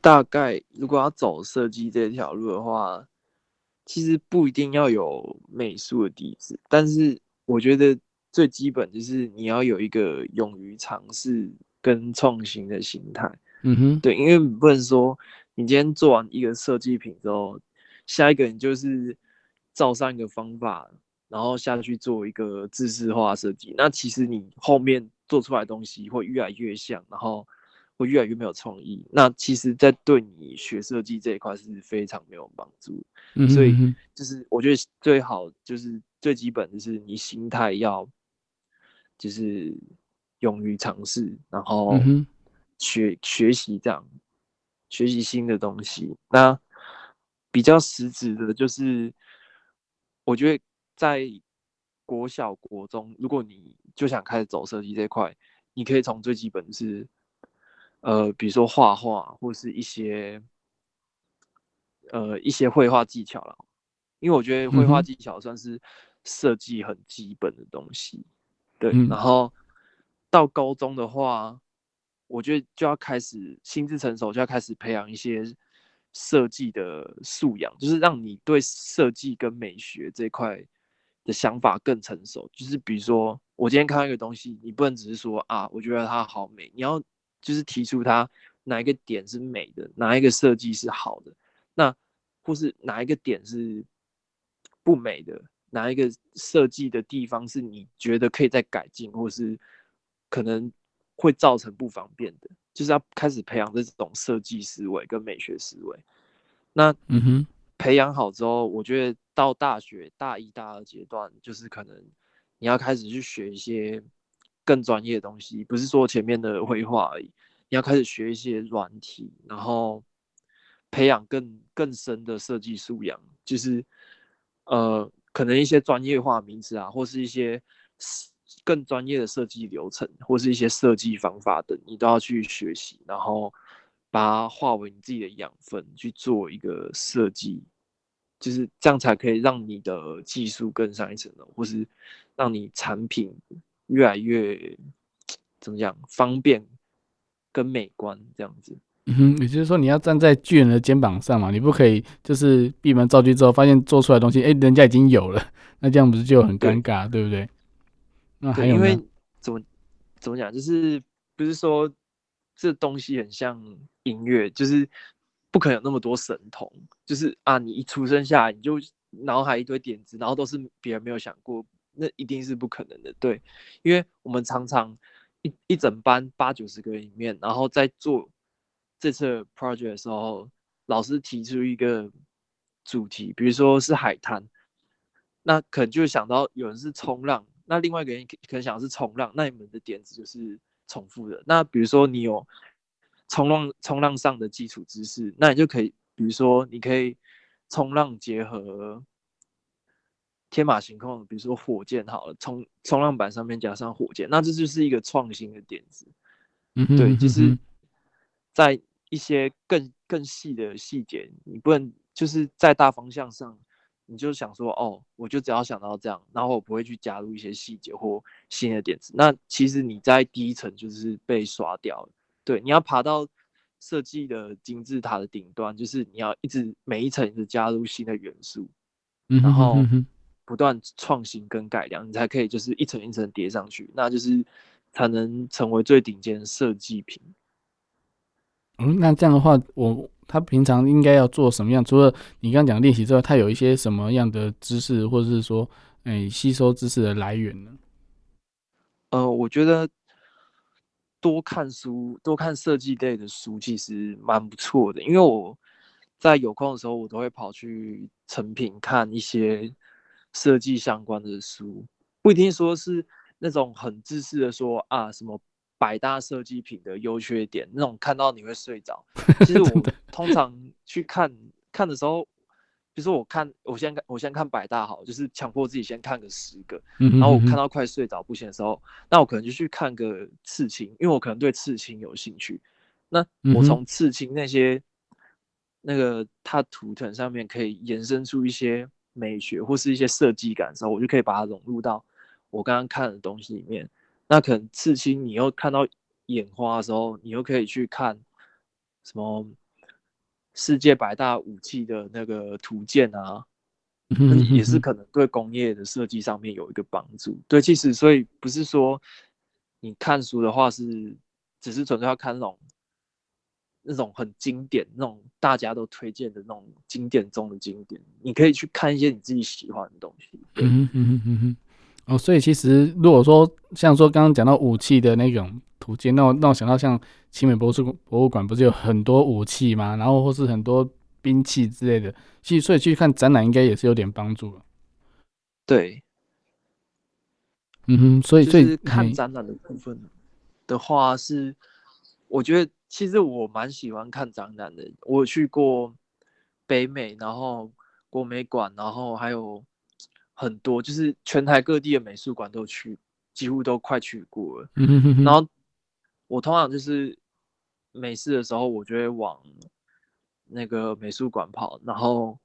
大概如果要走设计这条路的话，其实不一定要有美术的底子，但是我觉得。最基本就是你要有一个勇于尝试跟创新的心态，嗯哼，对，因为不能说你今天做完一个设计品之后，下一个你就是照上一个方法，然后下去做一个制式化设计，那其实你后面做出来的东西会越来越像，然后会越来越没有创意，那其实，在对你学设计这一块是非常没有帮助，嗯哼，所以就是我觉得最好就是最基本就是你心态要。就是勇于尝试，然后学、嗯、学习这样，学习新的东西。那比较实质的，就是我觉得在国小、国中，如果你就想开始走设计这块，你可以从最基本是，呃，比如说画画，或是一些，呃，一些绘画技巧了。因为我觉得绘画技巧算是设计很基本的东西。对，然后到高中的话，我觉得就要开始心智成熟，就要开始培养一些设计的素养，就是让你对设计跟美学这块的想法更成熟。就是比如说，我今天看到一个东西，你不能只是说啊，我觉得它好美，你要就是提出它哪一个点是美的，哪一个设计是好的，那或是哪一个点是不美的。哪一个设计的地方是你觉得可以再改进，或是可能会造成不方便的，就是要开始培养这种设计思维跟美学思维。那嗯哼，培养好之后，我觉得到大学大一、大二阶段，就是可能你要开始去学一些更专业的东西，不是说前面的绘画而已，你要开始学一些软体，然后培养更更深的设计素养，就是呃。可能一些专业化名词啊，或是一些更专业的设计流程，或是一些设计方法等，你都要去学习，然后把它化为你自己的养分去做一个设计，就是这样才可以让你的技术更上一层楼，或是让你产品越来越怎么讲方便跟美观这样子。嗯哼，也就是说你要站在巨人的肩膀上嘛，你不可以就是闭门造车之后发现做出来的东西，哎、欸，人家已经有了，那这样不是就很尴尬，对，对不对？那还有因为怎么怎么讲，就是不是说这东西很像音乐，就是不可能有那么多神童，就是啊，你一出生下来你就脑海一堆点子，然后都是别人没有想过，那一定是不可能的，对，因为我们常常一一整班八九十个人里面，然后再做。这次 project 的时候，老师提出一个主题，比如说是海滩，那可能就想到有人是冲浪，那另外一个人可能想的是冲浪，那你们的点子就是重复的。那比如说你有冲浪冲浪上的基础知识，那你就可以，比如说你可以冲浪结合天马行空，比如说火箭好了，冲冲浪板上面加上火箭，那这就是一个创新的点子。嗯哼，对，就是在一些更更细的细节，你不能就是在大方向上，你就想说哦，我就只要想到这样，然后我不会去加入一些细节或新的点子。那其实你在第一层就是被刷掉了。对，你要爬到设计的金字塔的顶端，就是你要一直每一层一直加入新的元素，然后不断创新跟改良，你才可以就是一层一层叠上去，那就是。才能成为最顶尖的设计品。嗯，那这样的话，我他平常应该要做什么样？除了你刚刚讲练习之外，他有一些什么样的知识，或者是说，哎、吸收知识的来源呢？呃，我觉得多看书，多看设计类的书，其实蛮不错的。因为我在有空的时候，我都会跑去成品看一些设计相关的书，不一定说是。那种很自私的说啊，什么百大设计品的优缺点，那种看到你会睡着。其实我通常去看看的时候，比如说我看，我先看，我先看百大好，就是强迫自己先看个十个，然后我看到快睡着不行的时候，那我可能就去看个刺青，因为我可能对刺青有兴趣。那我从刺青那些那个它图腾上面可以延伸出一些美学或是一些设计感的时候，我就可以把它融入到。我刚刚看的东西里面，那可能刺青，你又看到眼花的时候，你又可以去看什么世界百大武器的那个图鉴啊，也是可能对工业的设计上面有一个帮助。对，其实所以不是说你看书的话是只是纯粹要看那种那种很经典、那种大家都推荐的那种经典中的经典，你可以去看一些你自己喜欢的东西。嗯嗯嗯嗯。哦，所以其实如果说像说刚刚讲到武器的那种途径，那我那我想到像奇美博士博物馆不是有很多武器吗？然后或是很多兵器之类的，其实所以去看展览应该也是有点帮助。对，嗯哼，所以所以就是看展览的部分的话是，是我觉得其实我蛮喜欢看展览的。我去过北美，然后国美馆，然后还有。很多就是全台各地的美术馆都去，几乎都快去过了。然后我通常就是没事的时候，我就会往那个美术馆跑。然后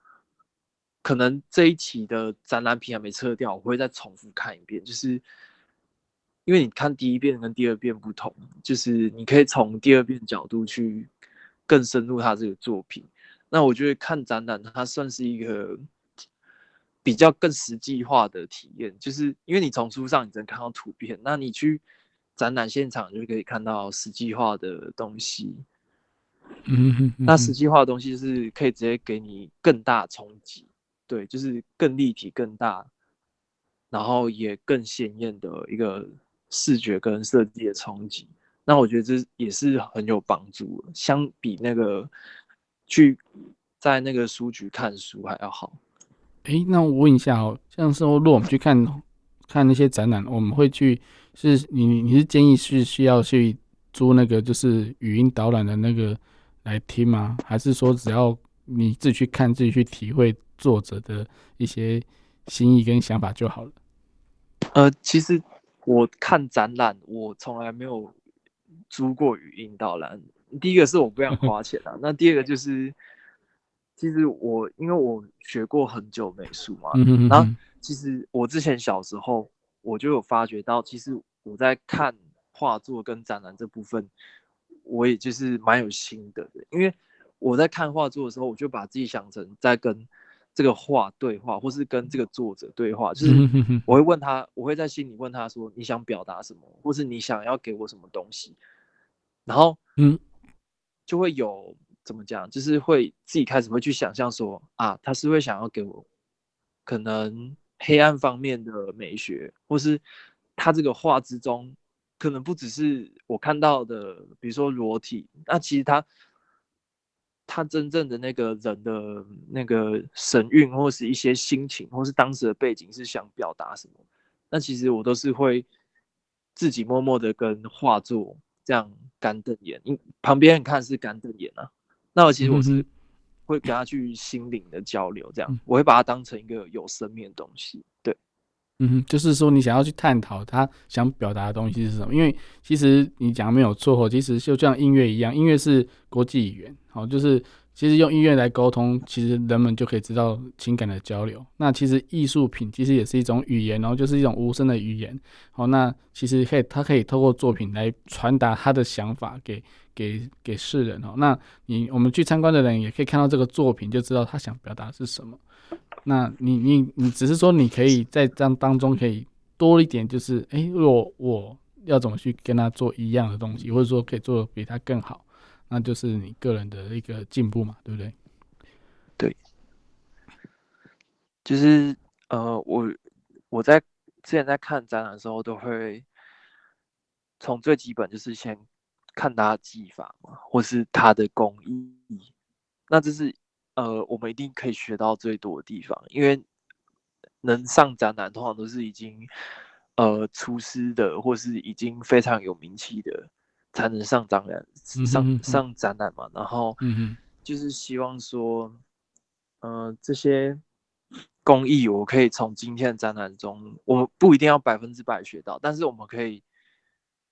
可能这一期的展览品还没撤掉，我会再重复看一遍。就是因为你看第一遍跟第二遍不同，就是你可以从第二遍角度去更深入他这个作品。那我觉得看展览，它算是一个。比较更实际化的体验，就是因为你从书上你只能看到图片，那你去展览现场就可以看到实际化的东西。嗯哼，那实际化的东西就是可以直接给你更大冲击，对，就是更立体、更大，然后也更鲜艳的一个视觉跟设计的冲击。那我觉得这也是很有帮助的，相比那个去在那个书局看书还要好。哎、那我问一下哦，像是如果我们去看看那些展览，我们会去是你你是建议是需要去租那个就是语音导览的那个来听吗？还是说只要你自己去看自己去体会作者的一些心意跟想法就好了？呃，其实我看展览，我从来没有租过语音导览。第一个是我不想花钱啊，那第二个就是。其实我因为我学过很久美术嘛，嗯、哼哼然后其实我之前小时候我就有发觉到，其实我在看画作跟展览这部分，我也就是蛮有心得的。因为我在看画作的时候，我就把自己想成在跟这个画对话，或是跟这个作者对话，就是我会问他，我会在心里问他说：“你想表达什么？或是你想要给我什么东西？”然后嗯，就会有。怎么讲？就是会自己开始会去想象说啊，他是会想要给我可能黑暗方面的美学，或是他这个画之中可能不只是我看到的，比如说裸体。那其实他他真正的那个人的那个神韵，或是一些心情，或是当时的背景是想表达什么，那其实我都是会自己默默的跟画作这样干瞪眼，因旁边人看是干瞪眼啊，那我其实我是会跟他去心灵的交流，这样我会把它当成一个有生命的东西，对。嗯哼，就是说你想要去探讨他想表达的东西是什么？因为其实你讲的没有错，其实就像音乐一样，音乐是国际语言，好，就是其实用音乐来沟通，其实人们就可以知道情感的交流。那其实艺术品其实也是一种语言，然后就是一种无声的语言。好，那其实可以，他可以透过作品来传达他的想法给给给世人。哦，那你我们去参观的人也可以看到这个作品，就知道他想表达是什么。那你你你只是说你可以在这样当中可以多一点，就是哎、如果我要怎么去跟他做一样的东西，或者说可以做的比他更好，那就是你个人的一个进步嘛，对不对？对，就是呃，我我在之前在看展览的时候，都会从最基本就是先看他的技法嘛，或是他的工艺，那这是。呃，我们一定可以学到最多的地方，因为能上展览，通常都是已经呃出师的，或是已经非常有名气的，才能上展览，上上展览嘛。然后，就是希望说，呃，这些工艺我可以从今天的展览中，我们不一定要百分之百学到，但是我们可以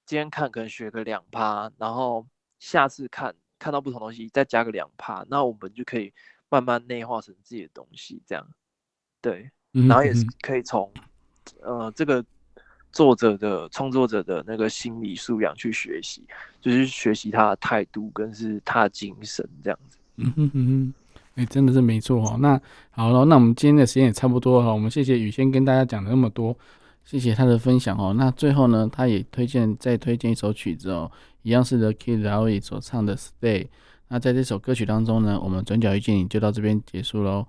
今天看可能学个两趴，然后下次看看到不同东西再加个两趴，那我们就可以。慢慢内化成自己的东西，这样，对，然后也是可以从，呃，这个作者的创作者的那个心理素养去学习，就是学习他的态度跟是他的精神这样子。嗯哼哼哼，哎、真的是没错哦。那好了，那我们今天的时间也差不多了，我们谢谢雨轩跟大家讲了那么多，谢谢他的分享哦。那最后呢，他也推荐再推荐一首曲子哦，一样是 The Kid LAROI 所唱的《Stay》。那在这首歌曲当中呢，我们转角遇见你就到这边结束喽。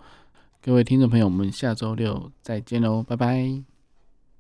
各位听众朋友，我们下周六再见喽，拜拜。